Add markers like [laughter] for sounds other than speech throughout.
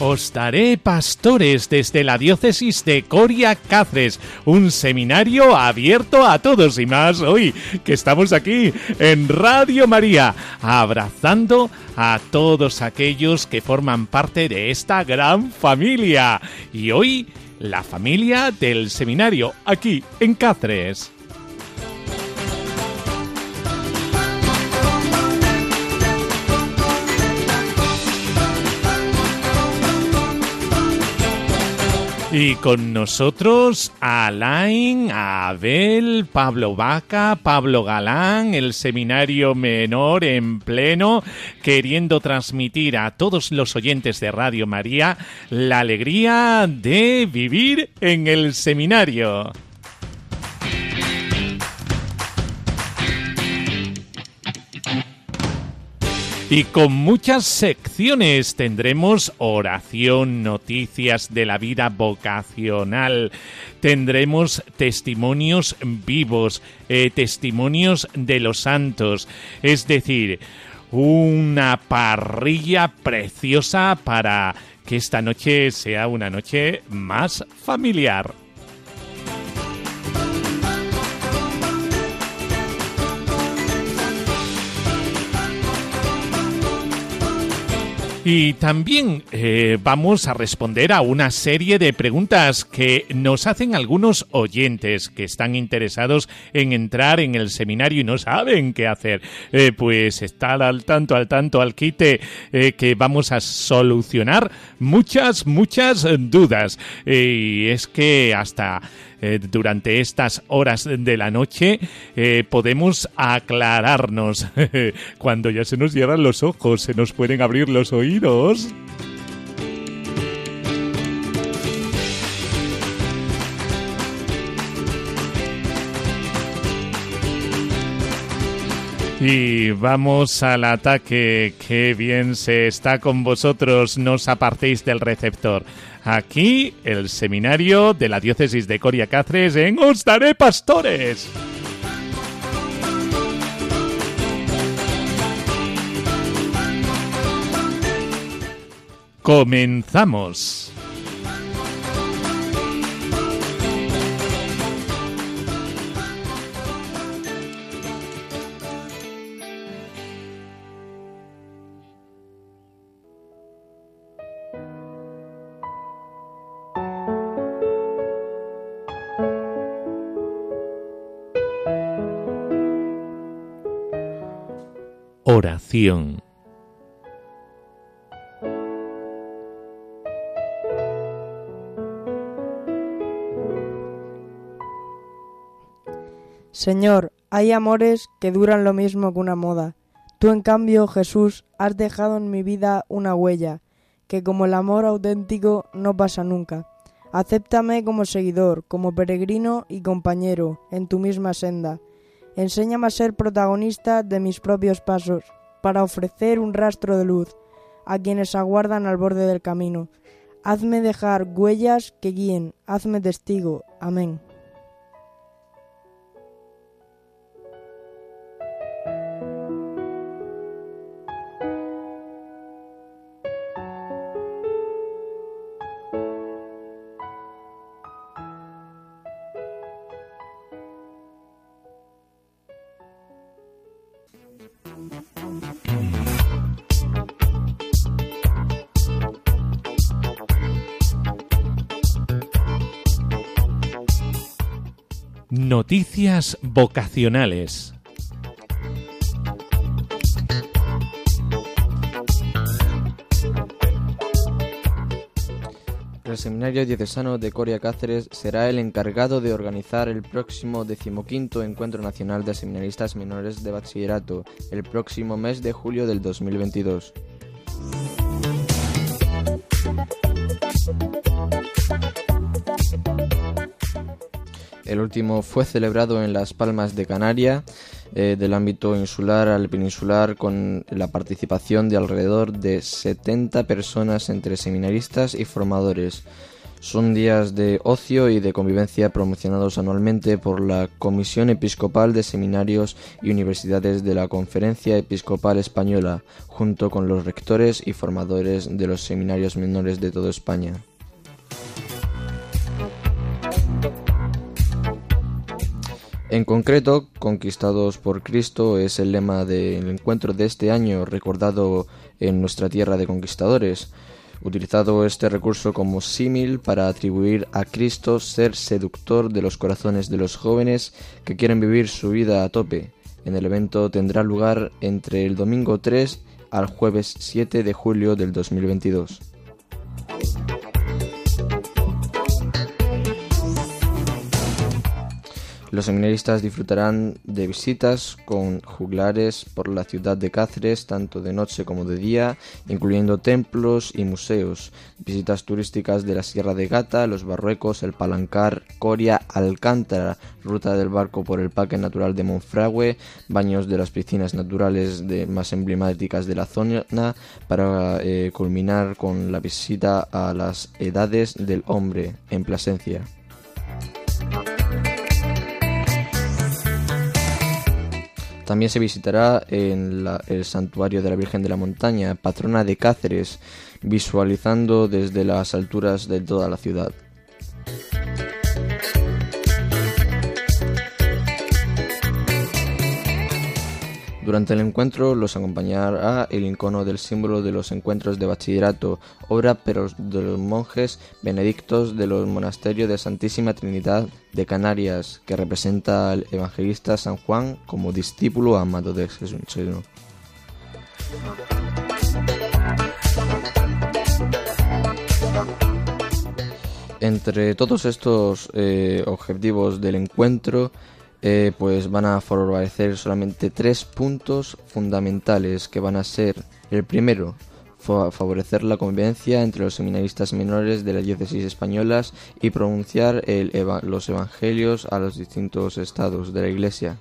Os daré pastores desde la diócesis de Coria Cáceres, un seminario abierto a todos y más hoy que estamos aquí en Radio María, abrazando a todos aquellos que forman parte de esta gran familia. Y hoy la familia del seminario, aquí en Cáceres. Y con nosotros Alain, Abel, Pablo Vaca, Pablo Galán, el seminario menor en pleno, queriendo transmitir a todos los oyentes de Radio María la alegría de vivir en el seminario. Y con muchas secciones tendremos oración, noticias de la vida vocacional, tendremos testimonios vivos, eh, testimonios de los santos, es decir, una parrilla preciosa para que esta noche sea una noche más familiar. Y también eh, vamos a responder a una serie de preguntas que nos hacen algunos oyentes que están interesados en entrar en el seminario y no saben qué hacer. Eh, pues estar al tanto, al tanto, al quite, eh, que vamos a solucionar muchas, muchas dudas. y es que hasta eh, durante estas horas de la noche eh, podemos aclararnos. [laughs] Cuando ya se nos cierran los ojos, se nos pueden abrir los oídos. Y vamos al ataque. Qué bien se está con vosotros. No os apartéis del receptor. Aquí, el seminario de la diócesis de Coria Cáceres en Os Daré Pastores. Comenzamos. Señor, hay amores que duran lo mismo que una moda. Tú, en cambio, Jesús, has dejado en mi vida una huella, que como el amor auténtico no pasa nunca. Acéptame como seguidor, como peregrino y compañero en tu misma senda. Enséñame a ser protagonista de mis propios pasos, para ofrecer un rastro de luz a quienes aguardan al borde del camino. Hazme dejar huellas que guíen, hazme testigo. Amén. Noticias vocacionales. El Seminario Diocesano de Coria Cáceres será el encargado de organizar el próximo decimoquinto Encuentro Nacional de Seminaristas Menores de Bachillerato, el próximo mes de julio del 2022. El último fue celebrado en Las Palmas de Canaria eh, del ámbito insular al peninsular con la participación de alrededor de 70 personas entre seminaristas y formadores. Son días de ocio y de convivencia promocionados anualmente por la Comisión Episcopal de Seminarios y Universidades de la Conferencia Episcopal Española, junto con los rectores y formadores de los seminarios menores de toda España. En concreto, Conquistados por Cristo es el lema del encuentro de este año recordado en nuestra tierra de conquistadores utilizado este recurso como símil para atribuir a Cristo ser seductor de los corazones de los jóvenes que quieren vivir su vida a tope. En el evento tendrá lugar entre el domingo 3 al jueves 7 de julio del 2022. Los seminaristas disfrutarán de visitas con juglares por la ciudad de Cáceres, tanto de noche como de día, incluyendo templos y museos, visitas turísticas de la Sierra de Gata, los Barruecos, el Palancar, Coria, Alcántara, ruta del barco por el Parque Natural de Monfragüe, baños de las piscinas naturales de, más emblemáticas de la zona, para eh, culminar con la visita a las edades del hombre en Plasencia. También se visitará en el santuario de la Virgen de la Montaña, patrona de Cáceres, visualizando desde las alturas de toda la ciudad. Durante el encuentro los acompañará el icono del símbolo de los encuentros de bachillerato, obra pero de los monjes benedictos de los monasterios de Santísima Trinidad de Canarias, que representa al evangelista San Juan como discípulo amado de Jesús. Entre todos estos eh, objetivos del encuentro, eh, pues van a favorecer solamente tres puntos fundamentales que van a ser el primero favorecer la convivencia entre los seminaristas menores de las diócesis españolas y pronunciar los evangelios a los distintos estados de la Iglesia.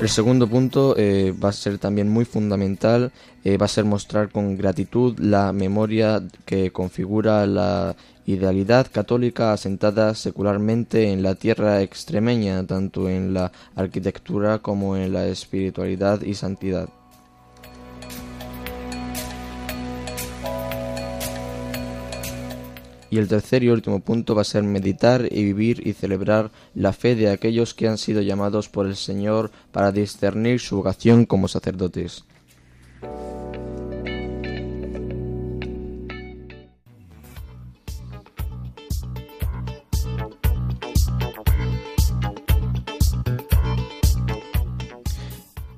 El segundo punto eh, va a ser también muy fundamental, eh, va a ser mostrar con gratitud la memoria que configura la idealidad católica asentada secularmente en la tierra extremeña, tanto en la arquitectura como en la espiritualidad y santidad. Y el tercer y último punto va a ser meditar y vivir y celebrar la fe de aquellos que han sido llamados por el Señor para discernir su vocación como sacerdotes.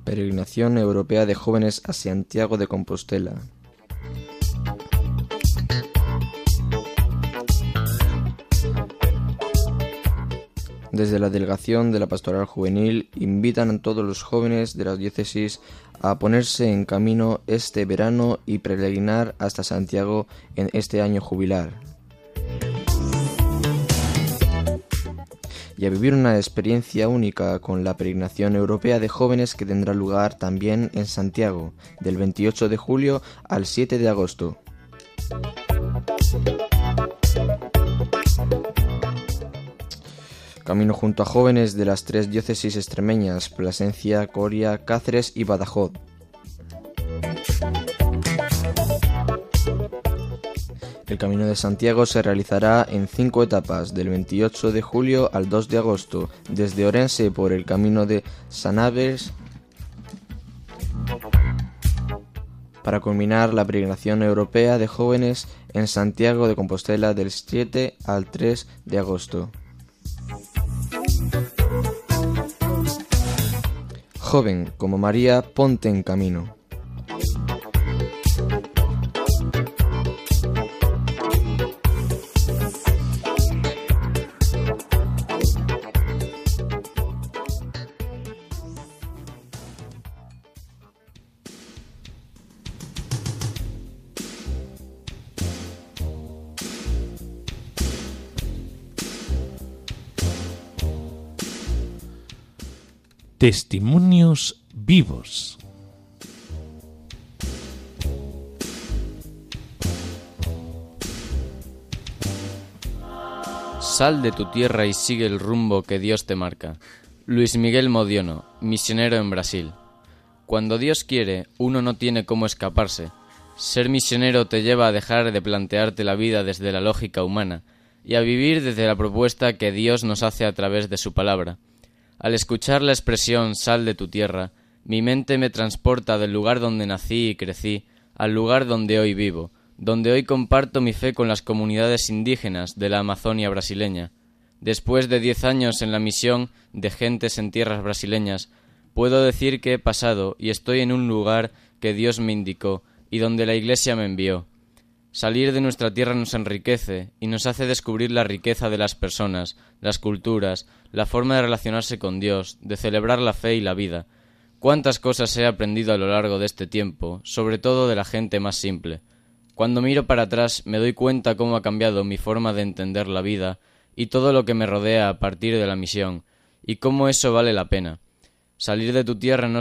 Peregrinación Europea de Jóvenes a Santiago de Compostela. Desde la delegación de la Pastoral Juvenil invitan a todos los jóvenes de la diócesis a ponerse en camino este verano y peregrinar hasta Santiago en este año jubilar. Y a vivir una experiencia única con la peregrinación europea de jóvenes que tendrá lugar también en Santiago, del 28 de julio al 7 de agosto. Camino junto a jóvenes de las tres diócesis extremeñas, Plasencia, Coria, Cáceres y Badajoz. El Camino de Santiago se realizará en cinco etapas, del 28 de julio al 2 de agosto, desde Orense por el Camino de Sanaves, para culminar la peregrinación europea de jóvenes en Santiago de Compostela del 7 al 3 de agosto. Joven como María, ponte en camino. Testimonios vivos. Sal de tu tierra y sigue el rumbo que Dios te marca. Luis Miguel Modiono, misionero en Brasil. Cuando Dios quiere, uno no tiene cómo escaparse. Ser misionero te lleva a dejar de plantearte la vida desde la lógica humana y a vivir desde la propuesta que Dios nos hace a través de su palabra. Al escuchar la expresión sal de tu tierra, mi mente me transporta del lugar donde nací y crecí al lugar donde hoy vivo, donde hoy comparto mi fe con las comunidades indígenas de la Amazonia brasileña. Después de diez años en la misión de gentes en tierras brasileñas, puedo decir que he pasado y estoy en un lugar que Dios me indicó y donde la Iglesia me envió. Salir de nuestra tierra nos enriquece y nos hace descubrir la riqueza de las personas, las culturas, la forma de relacionarse con Dios, de celebrar la fe y la vida. Cuántas cosas he aprendido a lo largo de este tiempo, sobre todo de la gente más simple. Cuando miro para atrás me doy cuenta cómo ha cambiado mi forma de entender la vida y todo lo que me rodea a partir de la misión, y cómo eso vale la pena. Salir de tu tierra no,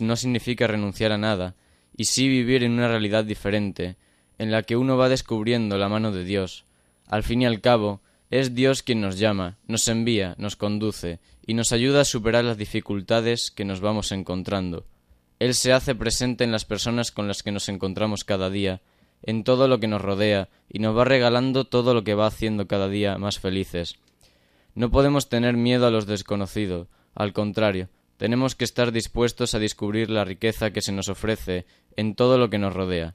no significa renunciar a nada, y sí vivir en una realidad diferente, en la que uno va descubriendo la mano de Dios. Al fin y al cabo, es Dios quien nos llama, nos envía, nos conduce y nos ayuda a superar las dificultades que nos vamos encontrando. Él se hace presente en las personas con las que nos encontramos cada día, en todo lo que nos rodea, y nos va regalando todo lo que va haciendo cada día más felices. No podemos tener miedo a los desconocidos, al contrario, tenemos que estar dispuestos a descubrir la riqueza que se nos ofrece en todo lo que nos rodea.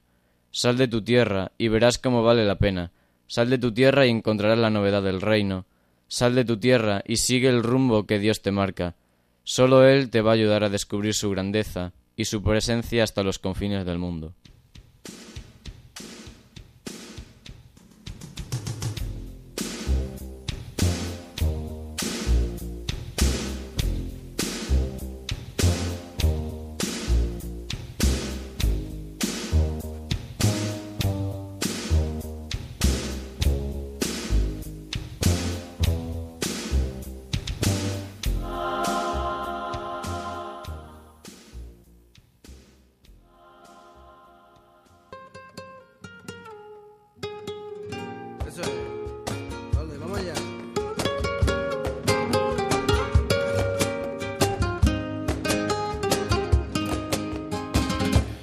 Sal de tu tierra y verás cómo vale la pena. Sal de tu tierra y encontrarás la novedad del reino. Sal de tu tierra y sigue el rumbo que Dios te marca. Solo Él te va a ayudar a descubrir su grandeza y su presencia hasta los confines del mundo.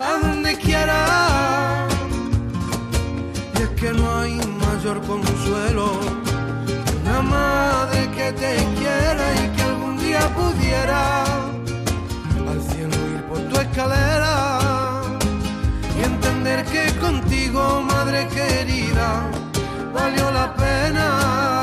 a donde quiera. Y es que no hay mayor consuelo una madre que te quiera y que algún día pudiera al cielo ir por tu escalera y entender que contigo, madre querida, valió la pena.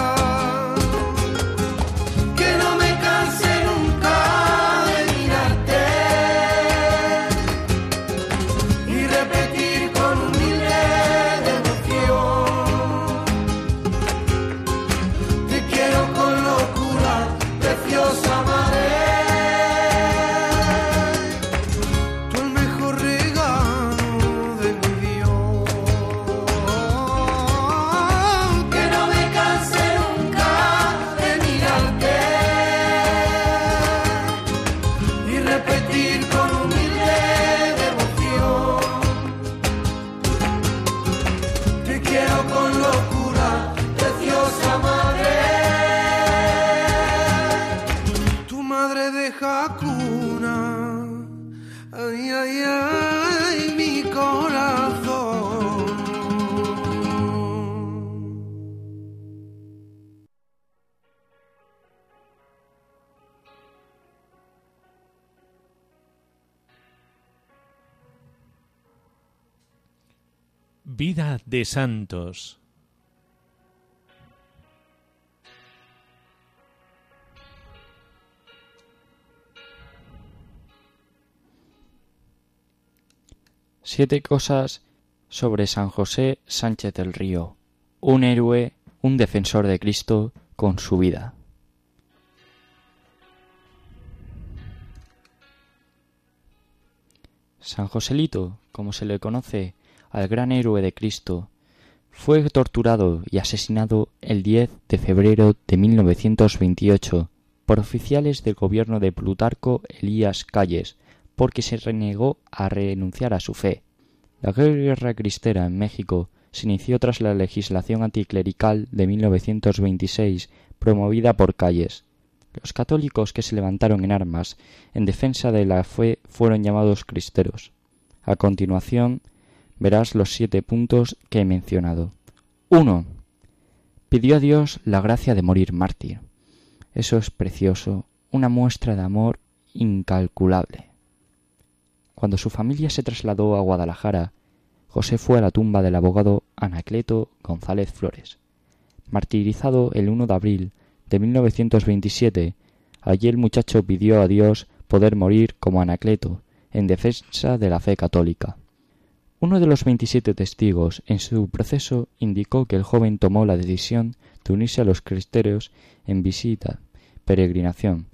Vida de santos. Siete cosas sobre San José Sánchez del Río, un héroe, un defensor de Cristo con su vida. San Joselito, como se le conoce al gran héroe de Cristo, fue torturado y asesinado el 10 de febrero de 1928 por oficiales del gobierno de Plutarco Elías Calles, porque se renegó a renunciar a su fe. La guerra cristera en México se inició tras la legislación anticlerical de 1926 promovida por Calles. Los católicos que se levantaron en armas en defensa de la fe fueron llamados cristeros. A continuación verás los siete puntos que he mencionado. 1. Pidió a Dios la gracia de morir mártir. Eso es precioso, una muestra de amor incalculable. Cuando su familia se trasladó a Guadalajara, José fue a la tumba del abogado Anacleto González Flores. Martirizado el 1 de abril de 1927, allí el muchacho pidió a Dios poder morir como Anacleto, en defensa de la fe católica. Uno de los veintisiete testigos en su proceso indicó que el joven tomó la decisión de unirse a los cristeros en visita, peregrinación.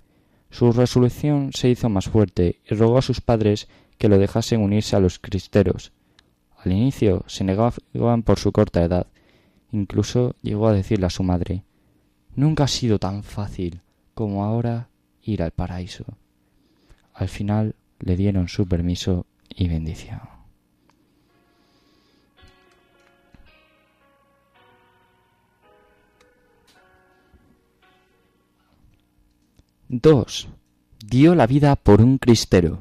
Su resolución se hizo más fuerte y rogó a sus padres que lo dejasen unirse a los cristeros. Al inicio se negaban por su corta edad. Incluso llegó a decirle a su madre Nunca ha sido tan fácil como ahora ir al paraíso. Al final le dieron su permiso y bendición. Dos. Dio la vida por un cristero.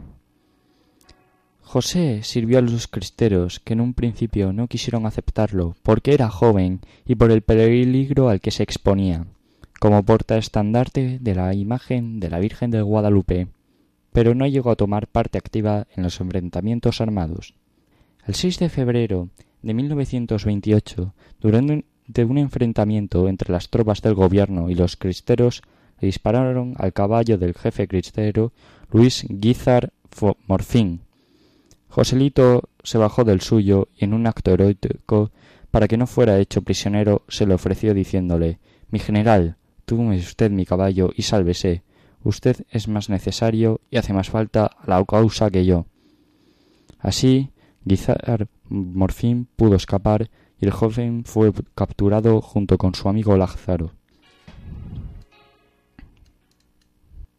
José sirvió a los cristeros que en un principio no quisieron aceptarlo porque era joven y por el peligro al que se exponía, como portaestandarte de la imagen de la Virgen de Guadalupe, pero no llegó a tomar parte activa en los enfrentamientos armados. El 6 de febrero de 1928, durante un enfrentamiento entre las tropas del gobierno y los cristeros, dispararon al caballo del jefe cristero Luis Guizar Morfín. Joselito se bajó del suyo y en un acto heroico para que no fuera hecho prisionero se le ofreció diciéndole Mi general, túme usted mi caballo y sálvese. Usted es más necesario y hace más falta a la causa que yo. Así, Guizar Morfín pudo escapar y el joven fue capturado junto con su amigo Lázaro.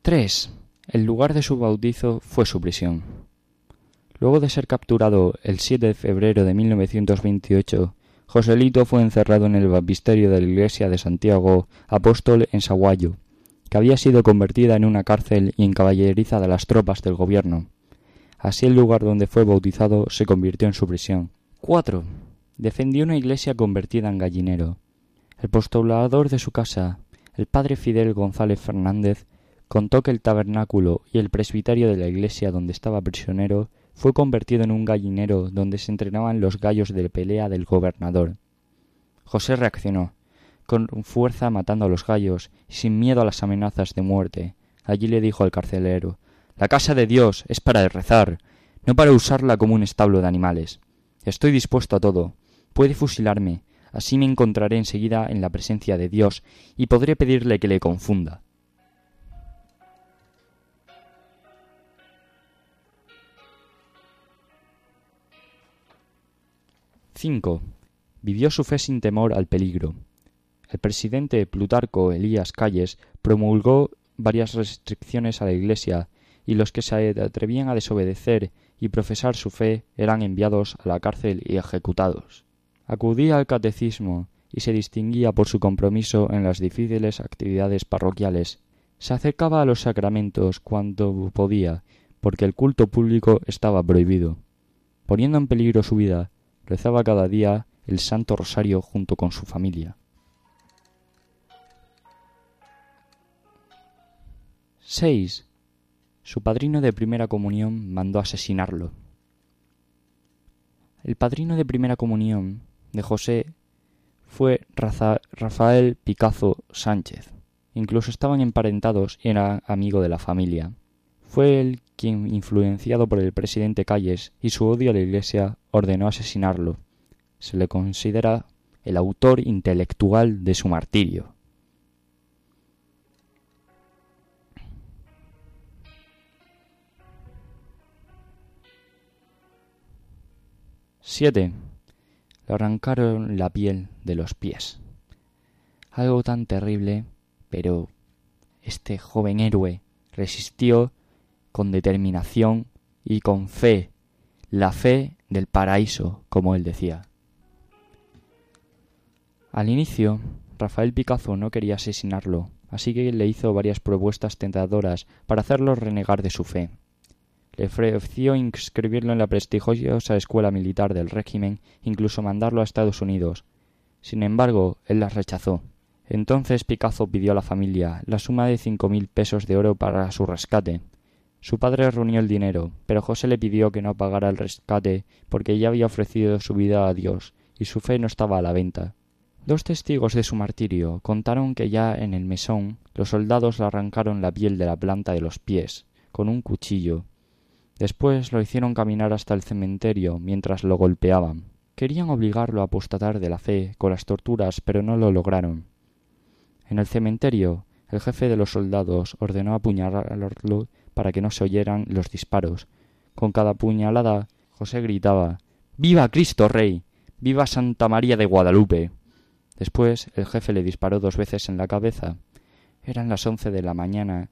3. El lugar de su bautizo fue su prisión. Luego de ser capturado el 7 de febrero de 1928, Joselito fue encerrado en el baptisterio de la iglesia de Santiago Apóstol en Saguayo, que había sido convertida en una cárcel y en caballeriza de las tropas del gobierno. Así el lugar donde fue bautizado se convirtió en su prisión. 4. Defendió una iglesia convertida en gallinero. El postulador de su casa, el padre Fidel González Fernández, contó que el tabernáculo y el presbiterio de la iglesia donde estaba prisionero fue convertido en un gallinero donde se entrenaban los gallos de pelea del gobernador. José reaccionó, con fuerza matando a los gallos y sin miedo a las amenazas de muerte. Allí le dijo al carcelero La casa de Dios es para rezar, no para usarla como un establo de animales. Estoy dispuesto a todo. Puede fusilarme, así me encontraré enseguida en la presencia de Dios y podré pedirle que le confunda. 5. Vivió su fe sin temor al peligro. El presidente Plutarco Elías Calles promulgó varias restricciones a la Iglesia y los que se atrevían a desobedecer y profesar su fe eran enviados a la cárcel y ejecutados. Acudía al catecismo y se distinguía por su compromiso en las difíciles actividades parroquiales. Se acercaba a los sacramentos cuando podía, porque el culto público estaba prohibido. Poniendo en peligro su vida, rezaba cada día el Santo Rosario junto con su familia. 6. Su padrino de primera comunión mandó asesinarlo. El padrino de primera comunión de José fue Rafael Picazo Sánchez. Incluso estaban emparentados y era amigo de la familia. Fue él quien, influenciado por el presidente Calles y su odio a la Iglesia, ordenó asesinarlo. Se le considera el autor intelectual de su martirio. Siete. Le arrancaron la piel de los pies. Algo tan terrible, pero este joven héroe resistió con determinación y con fe, la fe del paraíso, como él decía. Al inicio, Rafael Picasso no quería asesinarlo, así que le hizo varias propuestas tentadoras para hacerlo renegar de su fe. Le ofreció inscribirlo en la prestigiosa escuela militar del régimen, incluso mandarlo a Estados Unidos. Sin embargo, él las rechazó. Entonces Picasso pidió a la familia la suma de cinco mil pesos de oro para su rescate. Su padre reunió el dinero, pero José le pidió que no pagara el rescate porque ya había ofrecido su vida a Dios y su fe no estaba a la venta. Dos testigos de su martirio contaron que ya en el mesón los soldados le arrancaron la piel de la planta de los pies con un cuchillo. Después lo hicieron caminar hasta el cementerio mientras lo golpeaban. Querían obligarlo a apostatar de la fe con las torturas, pero no lo lograron. En el cementerio, el jefe de los soldados ordenó apuñalarlo para que no se oyeran los disparos. Con cada puñalada, José gritaba Viva Cristo Rey. Viva Santa María de Guadalupe. Después el jefe le disparó dos veces en la cabeza. Eran las once de la mañana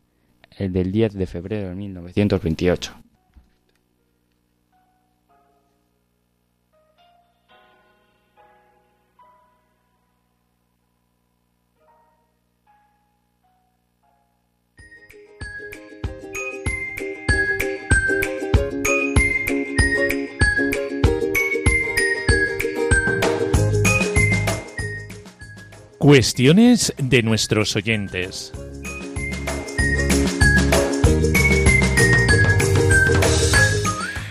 el del 10 de febrero de 1928. Cuestiones de nuestros oyentes.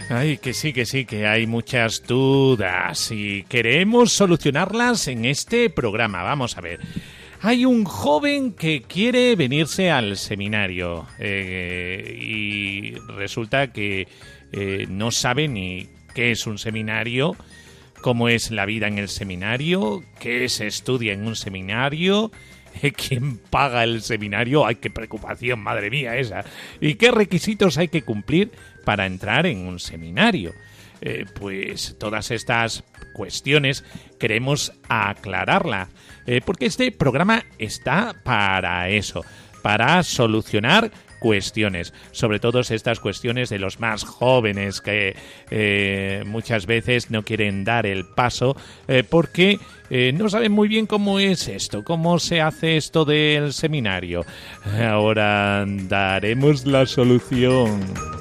Ay, que sí, que sí, que hay muchas dudas y queremos solucionarlas en este programa. Vamos a ver. Hay un joven que quiere venirse al seminario eh, y resulta que eh, no sabe ni qué es un seminario, cómo es la vida en el seminario, qué se estudia en un seminario, [laughs] quién paga el seminario, ay, qué preocupación, madre mía esa, y qué requisitos hay que cumplir para entrar en un seminario. Eh, pues todas estas cuestiones queremos aclararla, eh, porque este programa está para eso, para solucionar cuestiones, sobre todo estas cuestiones de los más jóvenes que eh, muchas veces no quieren dar el paso eh, porque eh, no saben muy bien cómo es esto, cómo se hace esto del seminario. Ahora daremos la solución.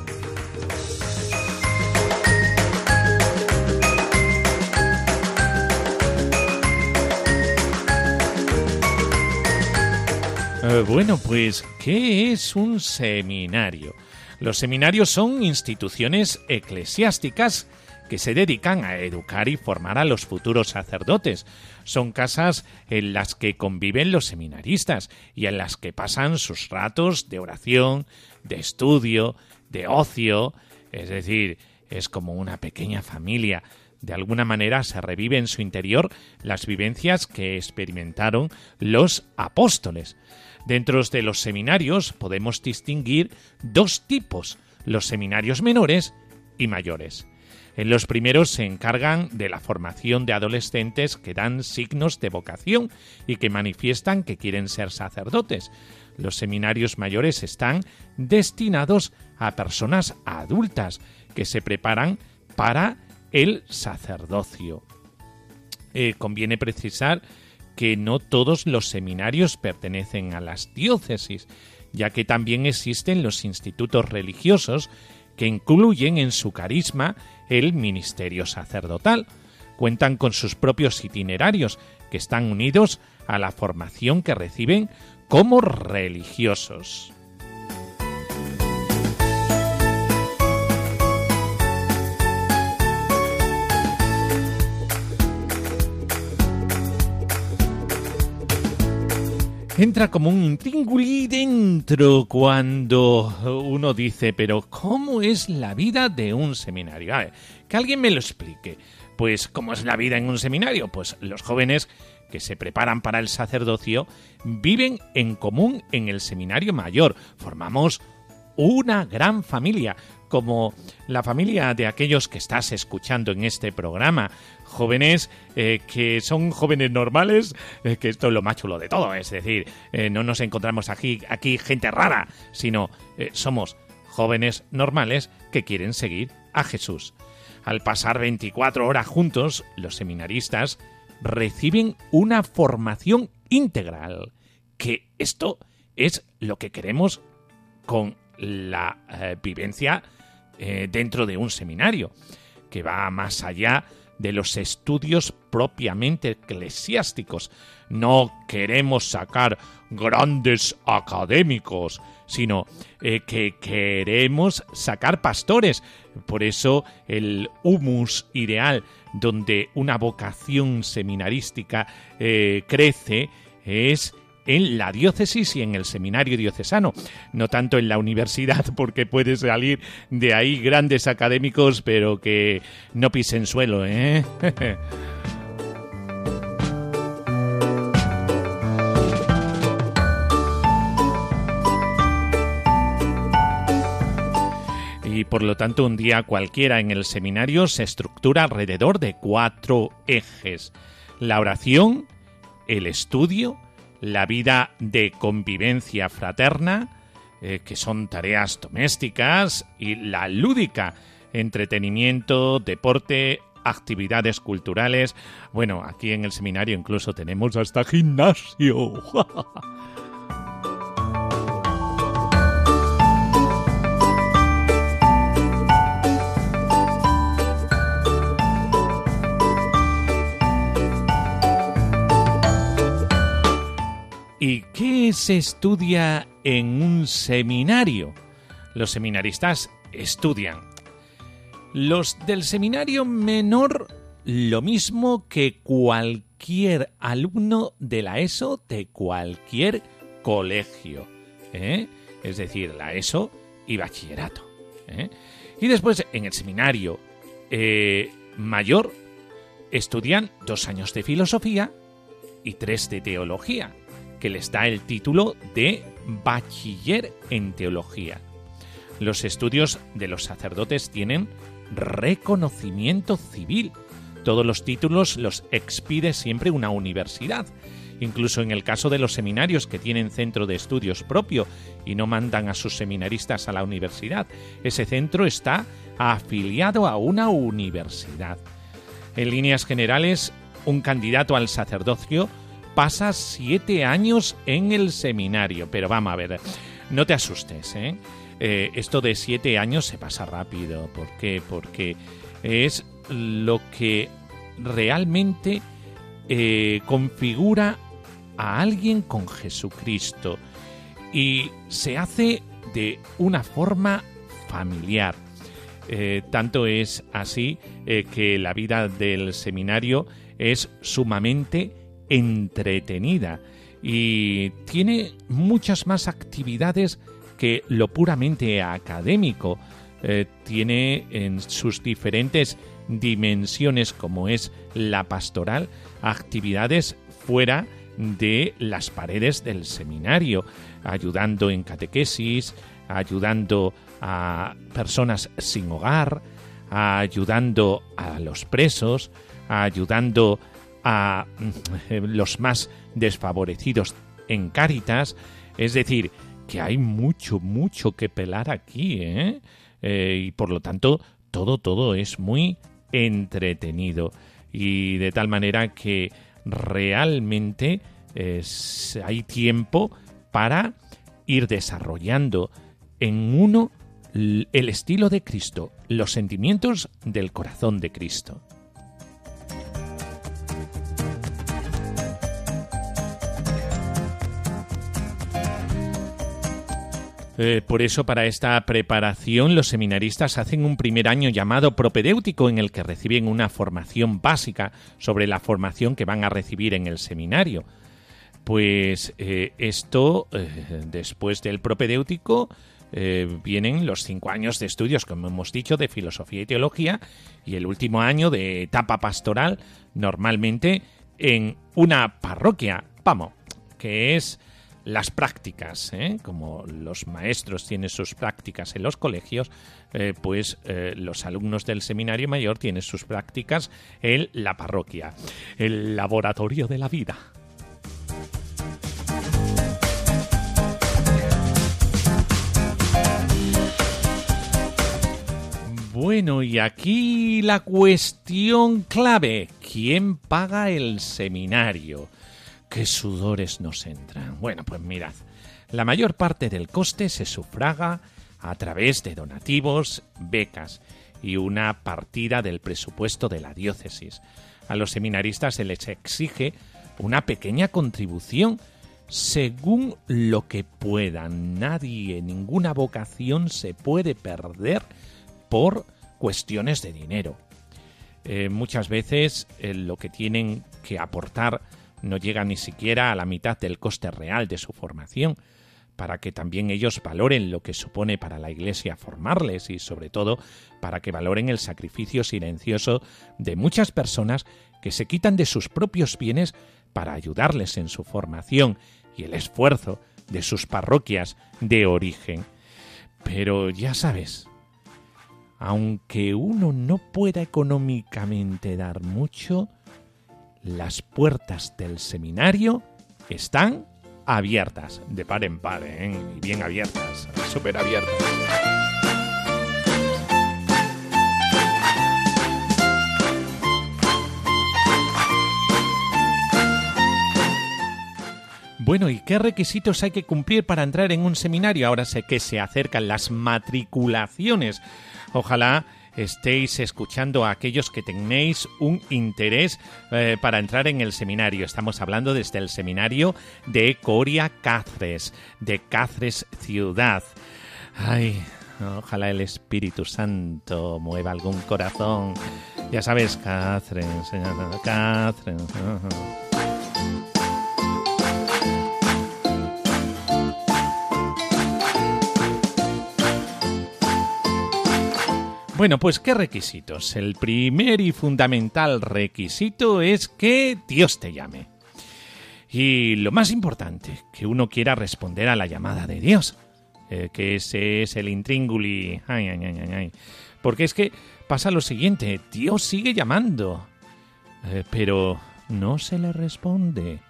Eh, bueno, pues, ¿qué es un seminario? Los seminarios son instituciones eclesiásticas que se dedican a educar y formar a los futuros sacerdotes. Son casas en las que conviven los seminaristas y en las que pasan sus ratos de oración, de estudio, de ocio, es decir, es como una pequeña familia. De alguna manera se revive en su interior las vivencias que experimentaron los apóstoles. Dentro de los seminarios podemos distinguir dos tipos, los seminarios menores y mayores. En los primeros se encargan de la formación de adolescentes que dan signos de vocación y que manifiestan que quieren ser sacerdotes. Los seminarios mayores están destinados a personas adultas que se preparan para el sacerdocio. Eh, conviene precisar que no todos los seminarios pertenecen a las diócesis, ya que también existen los institutos religiosos que incluyen en su carisma el ministerio sacerdotal. Cuentan con sus propios itinerarios, que están unidos a la formación que reciben como religiosos. Entra como un intríngulis dentro cuando uno dice, pero ¿cómo es la vida de un seminario? A ver, que alguien me lo explique. Pues, ¿cómo es la vida en un seminario? Pues los jóvenes que se preparan para el sacerdocio viven en común en el seminario mayor. Formamos una gran familia, como la familia de aquellos que estás escuchando en este programa. Jóvenes eh, que son jóvenes normales, eh, que esto es lo más chulo de todo. Es decir, eh, no nos encontramos aquí, aquí gente rara, sino somos jóvenes normales que quieren seguir a Jesús. Al pasar 24 horas juntos, los seminaristas reciben una formación integral. Que esto es lo que queremos con la vivencia dentro de un seminario, que va más allá de los estudios propiamente eclesiásticos. No queremos sacar grandes académicos, sino eh, que queremos sacar pastores. Por eso el humus ideal donde una vocación seminarística crece es en la diócesis y en el seminario diocesano, no tanto en la universidad, [laughs] porque puede salir de ahí grandes académicos, pero que no pisen suelo, ¿eh? [laughs] y por lo tanto un día cualquiera en el seminario se estructura alrededor de cuatro ejes. La oración, el estudio, la vida de convivencia fraterna, eh, que son tareas domésticas, y la lúdica, entretenimiento, deporte, actividades culturales. Bueno, aquí en el seminario incluso tenemos hasta gimnasio. [laughs] ¿Y qué se estudia en un seminario? Los seminaristas estudian. Los del seminario menor lo mismo que cualquier alumno de la ESO de cualquier colegio. ¿eh? Es decir, la ESO y bachillerato. ¿eh? Y después en el seminario eh, mayor estudian dos años de filosofía y tres de teología que les da el título de bachiller en teología. Los estudios de los sacerdotes tienen reconocimiento civil. Todos los títulos los expide siempre una universidad. Incluso en el caso de los seminarios que tienen centro de estudios propio y no mandan a sus seminaristas a la universidad, ese centro está afiliado a una universidad. En líneas generales, un candidato al sacerdocio pasa siete años en el seminario. Pero vamos a ver, no te asustes, ¿eh? Eh, esto de siete años se pasa rápido. ¿Por qué? Porque es lo que realmente eh, configura a alguien con Jesucristo y se hace de una forma familiar. tanto es así que la vida del seminario es sumamente entretenida y tiene muchas más actividades que lo puramente académico. Eh, tiene en sus diferentes dimensiones como es la pastoral actividades fuera de las paredes del seminario, ayudando en catequesis, ayudando a personas sin hogar, ayudando a los presos, ayudando a mm, los más desfavorecidos en Cáritas. Es decir, que hay mucho, mucho que pelar aquí, ¿eh? Eh, y por lo tanto, todo, todo es muy entretenido. Y de tal manera que realmente hay tiempo para ir desarrollando en uno el estilo de Cristo, los sentimientos del corazón de Cristo. Eh, por eso, para esta preparación, los seminaristas hacen un primer año llamado propedéutico en el que reciben una formación básica sobre la formación que van a recibir en el seminario. Pues eh, esto, eh, después del propedéutico, vienen los cinco años de estudios, como hemos dicho, de filosofía y teología, y el último año de etapa pastoral, normalmente en una parroquia, vamos, que es las prácticas, ¿eh? como los maestros tienen sus prácticas en los colegios, eh, pues eh, los alumnos del seminario mayor tienen sus prácticas en la parroquia, el laboratorio de la vida. Bueno, y aquí la cuestión clave, ¿quién paga el seminario? ¿Qué sudores nos entran? Bueno, pues mirad, la mayor parte del coste se sufraga a través de donativos, becas y una partida del presupuesto de la diócesis. A los seminaristas se les exige una pequeña contribución según lo que puedan. Nadie, ninguna vocación se puede perder por cuestiones de dinero. Eh, muchas veces eh, lo que tienen que aportar no llega ni siquiera a la mitad del coste real de su formación, para que también ellos valoren lo que supone para la Iglesia formarles y sobre todo para que valoren el sacrificio silencioso de muchas personas que se quitan de sus propios bienes para ayudarles en su formación y el esfuerzo de sus parroquias de origen. Pero ya sabes, aunque uno no pueda económicamente dar mucho, las puertas del seminario están abiertas, de par en par, ¿eh? y bien abiertas, súper abiertas. Bueno, ¿y qué requisitos hay que cumplir para entrar en un seminario? Ahora sé que se acercan las matriculaciones. Ojalá estéis escuchando a aquellos que tenéis un interés eh, para entrar en el seminario. Estamos hablando desde el seminario de Coria Cáceres, de Cáceres Ciudad. Ay, ojalá el Espíritu Santo mueva algún corazón. Ya sabes, Cáceres, Cáceres. Bueno, pues ¿qué requisitos? El primer y fundamental requisito es que Dios te llame. Y lo más importante, que uno quiera responder a la llamada de Dios, eh, que ese es el intrínguli. Ay, ay, ay, ay, Porque es que pasa lo siguiente, Dios sigue llamando, eh, pero no se le responde.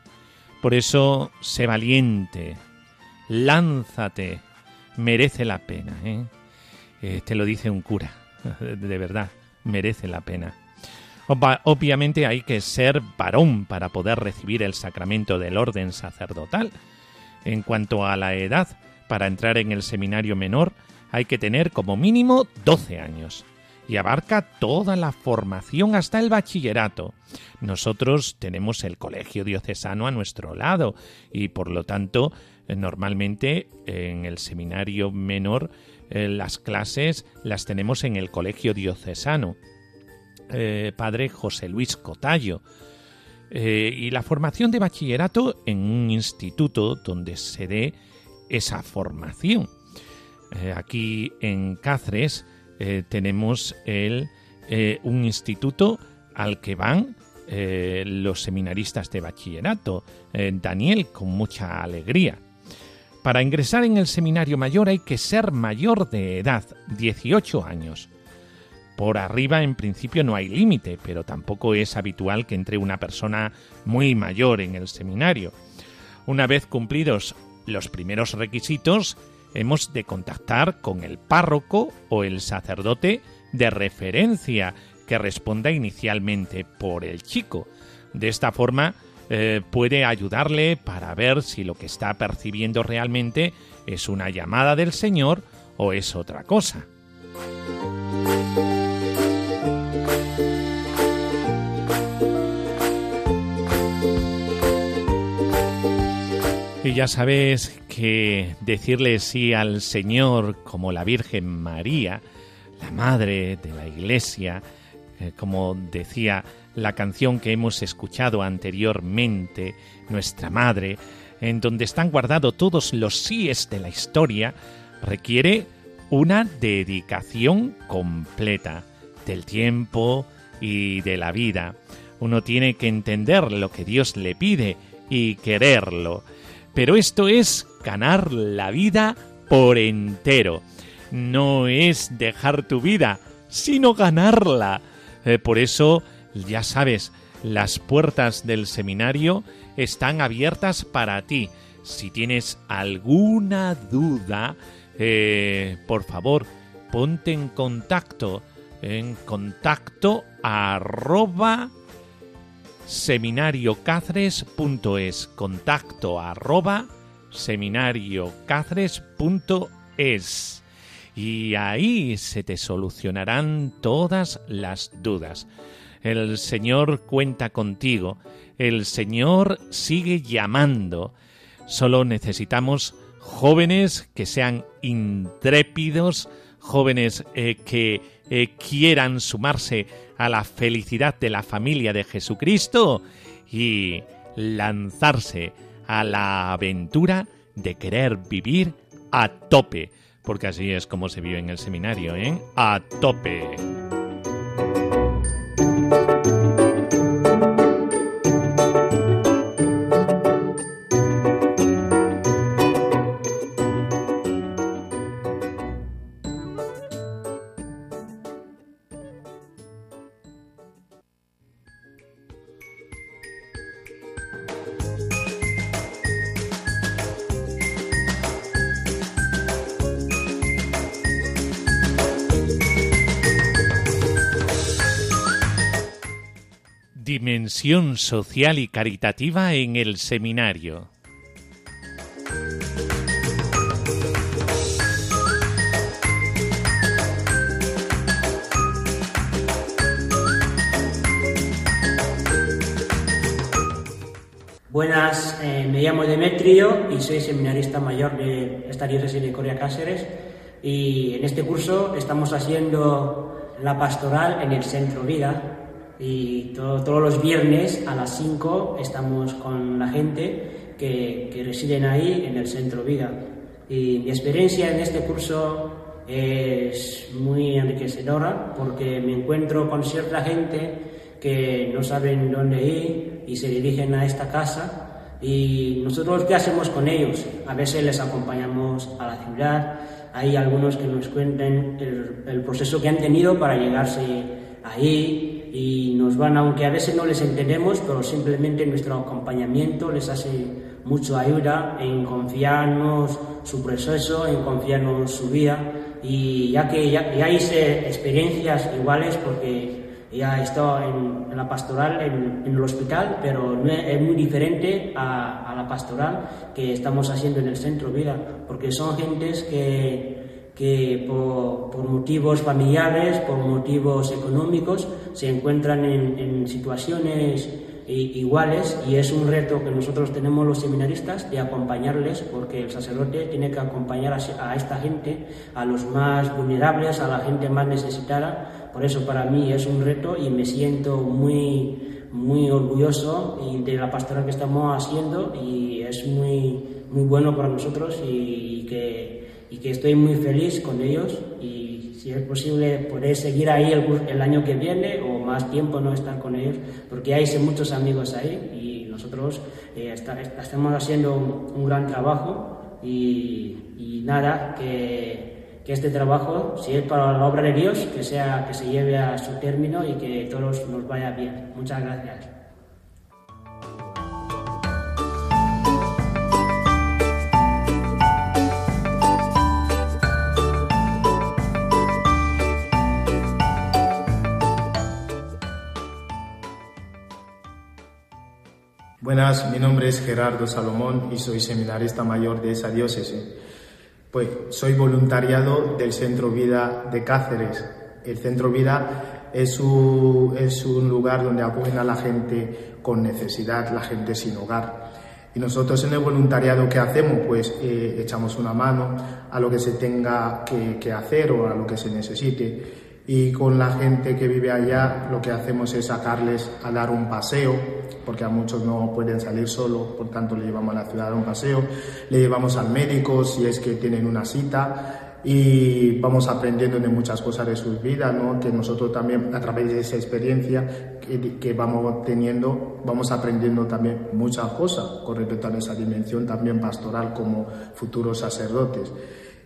Por eso, sé valiente, lánzate, merece la pena. ¿eh? eh te lo dice un cura. [laughs] de verdad, merece la pena. Obviamente hay que ser varón para poder recibir el sacramento del orden sacerdotal. En cuanto a la edad, para entrar en el seminario menor hay que tener como mínimo 12 años y abarca toda la formación hasta el bachillerato. Nosotros tenemos el colegio diocesano a nuestro lado y por lo tanto normalmente en el seminario menor eh, las clases las tenemos en el Colegio Diocesano, eh, Padre José Luis Cotallo. Eh, y la formación de bachillerato en un instituto donde se dé esa formación. aquí en Cáceres tenemos el, un instituto al que van los seminaristas de bachillerato. Daniel con mucha alegría. Para ingresar en el seminario mayor hay que ser mayor de edad, 18 años. Por arriba en principio no hay límite, pero tampoco es habitual que entre una persona muy mayor en el seminario. Una vez cumplidos los primeros requisitos, hemos de contactar con el párroco o el sacerdote de referencia que responda inicialmente por el chico. De esta forma, eh, puede ayudarle para ver si lo que está percibiendo realmente es una llamada del Señor o es otra cosa. Y ya sabes que decirle sí al Señor como la Virgen María, la Madre de la Iglesia, eh, como decía la canción que hemos escuchado anteriormente, Nuestra Madre, en donde están guardados todos los síes de la historia, requiere una dedicación completa del tiempo y de la vida. Uno tiene que entender lo que Dios le pide y quererlo. Pero esto es ganar la vida por entero. No es dejar tu vida, sino ganarla. Eh, por eso, ya sabes, las puertas del seminario están abiertas para ti. Si tienes alguna duda, eh, por favor, ponte en contacto, en contacto arroba seminariocáceres.es, contacto arroba seminariocáceres.es y ahí se te solucionarán todas las dudas. El Señor cuenta contigo, el Señor sigue llamando. Solo necesitamos jóvenes que sean intrépidos, jóvenes eh, que eh, quieran sumarse a la felicidad de la familia de Jesucristo y lanzarse a la aventura de querer vivir a tope, porque así es como se vive en el seminario, ¿eh? A tope. Dimensión social y caritativa en el seminario. Buenas, eh, me llamo Demetrio y soy seminarista mayor de esta diócesis de Coria Cáceres y en este curso estamos haciendo la pastoral en el Centro Vida y todos los viernes a las 5 estamos con la gente que, que residen ahí en el Centro Vida. Y mi experiencia en este curso es muy enriquecedora porque me encuentro con cierta gente que no saben dónde ir y se dirigen a esta casa. Y nosotros qué hacemos con ellos a veces les acompañamos a la ciudad. Hay algunos que nos cuentan el, el proceso que han tenido para llegarse ahí y nos van, aunque a veces no les entendemos, pero simplemente nuestro acompañamiento les hace mucho ayuda en confiarnos su proceso, en confiarnos su vida. Y ya que ya, hice experiencias iguales porque ya he estado en, la pastoral, en, el hospital, pero es muy diferente a, a la pastoral que estamos haciendo en el centro vida, porque son gentes que que por, motivos familiares, por motivos económicos, se encuentran en, situaciones iguales y es un reto que nosotros tenemos los seminaristas de acompañarles porque el sacerdote tiene que acompañar a, esta gente, a los más vulnerables, a la gente más necesitada. Por eso para mí es un reto y me siento muy, muy orgulloso de la pastoral que estamos haciendo y es muy, muy bueno para nosotros y que y que estoy muy feliz con ellos si es posible poder seguir ahí el, año que viene o más tiempo no estar con ellos porque hay muchos amigos ahí y nosotros eh, estamos haciendo un, gran trabajo y, nada que, que, este trabajo si es para la obra de Dios que sea que se lleve a su término y que todos nos vaya bien. Muchas gracias Buenas, mi nombre es Gerardo Salomón y soy seminarista mayor de esa diócesis. Pues soy voluntariado del Centro Vida de Cáceres. El Centro Vida es un, es un lugar donde acogen a la gente con necesidad, la gente sin hogar. Y nosotros en el voluntariado que hacemos, pues eh, echamos una mano a lo que se tenga que, que hacer o a lo que se necesite y con la gente que vive allá lo que hacemos es sacarles a dar un paseo, porque a muchos no pueden salir solo, por tanto le llevamos a la ciudad a dar un paseo, le llevamos al médico si es que tienen una cita y vamos aprendiendo de muchas cosas de sus vidas, ¿no? que nosotros también a través de esa experiencia que, que, vamos teniendo, vamos aprendiendo también muchas cosas con respecto a esa dimensión también pastoral como futuros sacerdotes.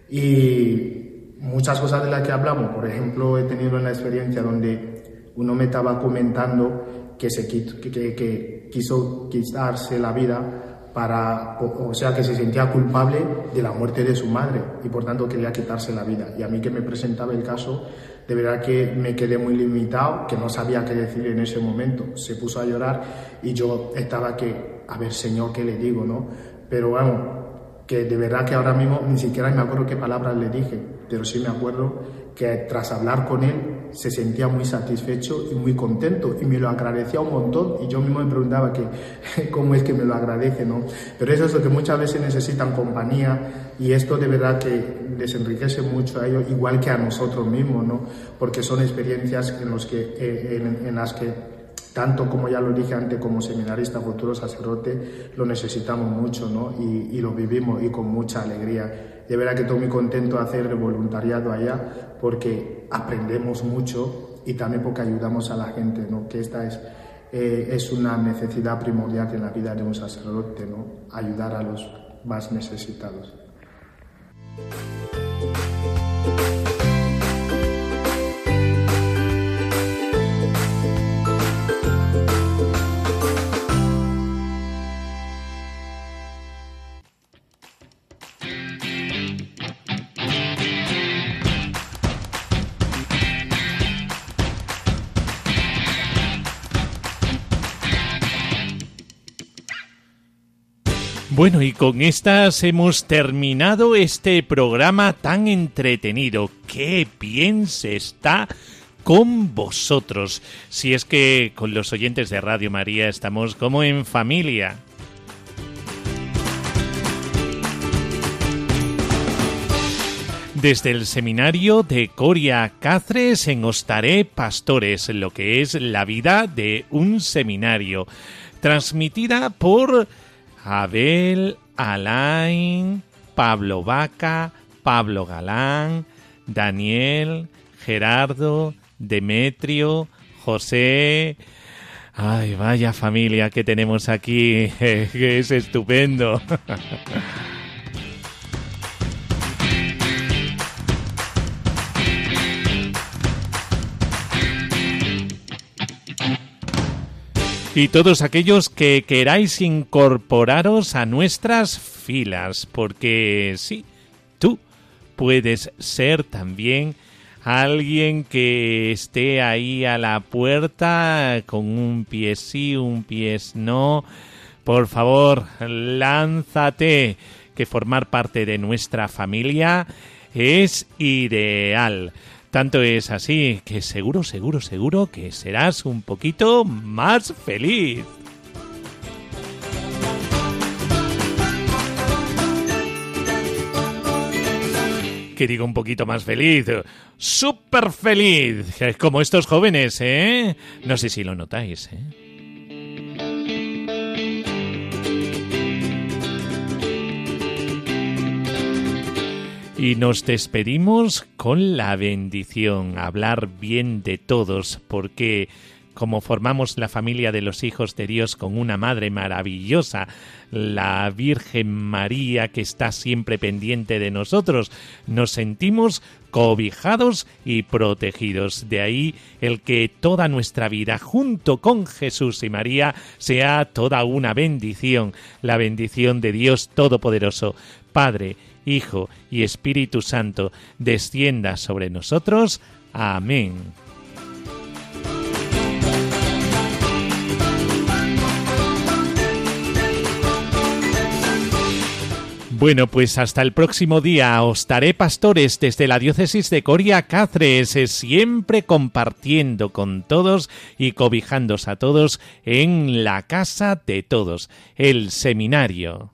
Y muchas cosas de las que hablamos, por ejemplo, he tenido una experiencia donde uno me estaba comentando que, se, quiso quitarse la vida para, o sea, que se sentía culpable de la muerte de su madre y por tanto quería quitarse la vida. Y a mí que me presentaba el caso, de verdad que me quedé muy limitado, que no sabía qué decir en ese momento. Se puso a llorar y yo estaba que, a ver, Señor, ¿qué le digo, no? Pero bueno, que de verdad que ahora mismo ni siquiera me acuerdo qué palabras le dije, pero sí me acuerdo que tras hablar con él se sentía muy satisfecho y muy contento y me lo agradecía un montón y yo mismo me preguntaba que [laughs] cómo es que me lo agradece, ¿no? Pero eso es lo que muchas veces necesitan compañía y esto de verdad que les enriquece mucho a ellos igual que a nosotros mismos, ¿no? Porque son experiencias en, los que, eh, en, en las que tanto como ya lo dije antes como seminarista, futuro sacerdote, lo necesitamos mucho ¿no? y, y, lo vivimos y con mucha alegría. De verdad que estoy muy contento de hacer voluntariado allá porque aprendemos mucho y también porque ayudamos a la gente, ¿no? que esta es, eh, es una necesidad primordial en la vida de un sacerdote, ¿no? ayudar a los más necesitados. Bueno, y con estas hemos terminado este programa tan entretenido. Qué bien se está con vosotros. Si es que con los oyentes de Radio María estamos como en familia. Desde el seminario de Coria Cáceres en Ostaré Pastores, lo que es la vida de un seminario, transmitida por Abel, Alain, Pablo Vaca, Pablo Galán, Daniel, Gerardo, Demetrio, José. Ay, vaya familia que tenemos aquí, [laughs] que es estupendo. [laughs] y todos aquellos que queráis incorporaros a nuestras filas, porque sí, tú puedes ser también alguien que esté ahí a la puerta con un pie sí, un pie no. Por favor, lánzate, que formar parte de nuestra familia es ideal. Tanto es así que seguro, seguro, seguro que serás un poquito más feliz. Que digo un poquito más feliz. ¡Súper feliz! Como estos jóvenes, ¿eh? No sé si lo notáis, ¿eh? Y nos despedimos con la bendición, hablar bien de todos, porque como formamos la familia de los hijos de Dios con una madre maravillosa, la Virgen María que está siempre pendiente de nosotros, nos sentimos cobijados y protegidos. De ahí el que toda nuestra vida junto con Jesús y María sea toda una bendición, la bendición de Dios Todopoderoso, Padre, Hijo y Espíritu Santo, descienda sobre nosotros. Amén. Bueno, pues hasta el próximo día os daré pastores desde la diócesis de Coria Cáceres, eh, siempre compartiendo con todos y cobijándose a todos en la casa de todos, el seminario.